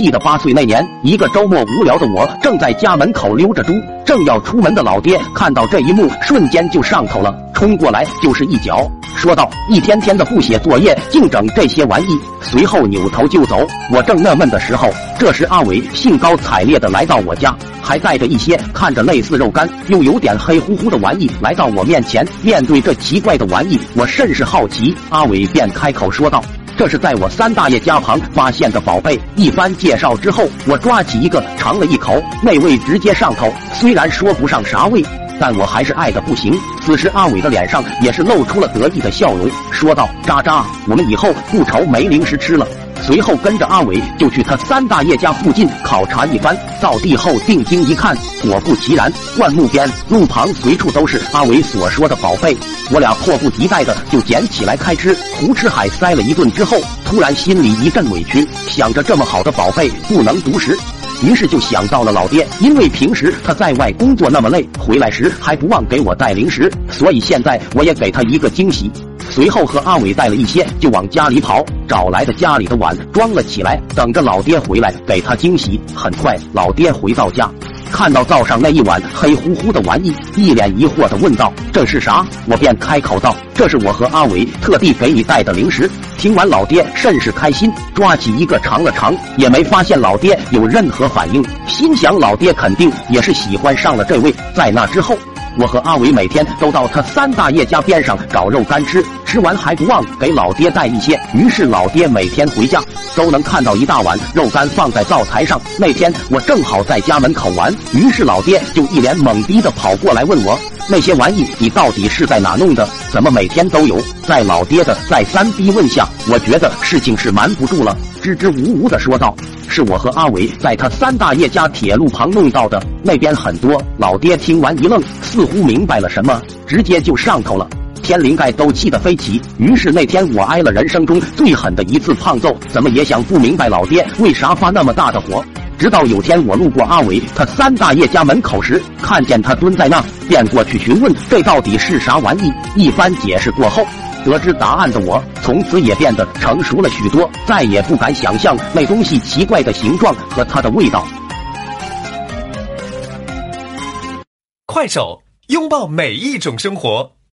记得八岁那年，一个周末无聊的我，正在家门口溜着猪，正要出门的老爹看到这一幕，瞬间就上头了，冲过来就是一脚，说道：“一天天的不写作业，净整这些玩意。”随后扭头就走。我正纳闷的时候，这时阿伟兴高采烈的来到我家，还带着一些看着类似肉干又有点黑乎乎的玩意来到我面前。面对这奇怪的玩意，我甚是好奇，阿伟便开口说道。这是在我三大爷家旁发现的宝贝。一番介绍之后，我抓起一个尝了一口，那味直接上头。虽然说不上啥味，但我还是爱的不行。此时阿伟的脸上也是露出了得意的笑容，说道：“渣渣，我们以后不愁没零食吃了。”随后跟着阿伟就去他三大爷家附近考察一番，到地后定睛一看，果不其然，灌木边、路旁随处都是阿伟所说的宝贝。我俩迫不及待的就捡起来开吃，胡吃海塞了一顿之后，突然心里一阵委屈，想着这么好的宝贝不能独食，于是就想到了老爹，因为平时他在外工作那么累，回来时还不忘给我带零食，所以现在我也给他一个惊喜。随后和阿伟带了一些，就往家里跑，找来的家里的碗装了起来，等着老爹回来给他惊喜。很快，老爹回到家，看到灶上那一碗黑乎乎的玩意，一脸疑惑的问道：“这是啥？”我便开口道：“这是我和阿伟特地给你带的零食。”听完，老爹甚是开心，抓起一个尝了尝，也没发现老爹有任何反应，心想老爹肯定也是喜欢上了这位。在那之后。我和阿伟每天都到他三大爷家边上找肉干吃，吃完还不忘给老爹带一些。于是老爹每天回家都能看到一大碗肉干放在灶台上。那天我正好在家门口玩，于是老爹就一脸懵逼的跑过来问我：“那些玩意你到底是在哪弄的？怎么每天都有？”在老爹的再三逼问下，我觉得事情是瞒不住了，支支吾吾的说道。是我和阿伟在他三大爷家铁路旁弄到的，那边很多。老爹听完一愣，似乎明白了什么，直接就上头了。天灵盖都气得飞起。于是那天我挨了人生中最狠的一次胖揍，怎么也想不明白老爹为啥发那么大的火。直到有天我路过阿伟他三大爷家门口时，看见他蹲在那，便过去询问这到底是啥玩意。一番解释过后。得知答案的我，从此也变得成熟了许多，再也不敢想象那东西奇怪的形状和它的味道。快手，拥抱每一种生活。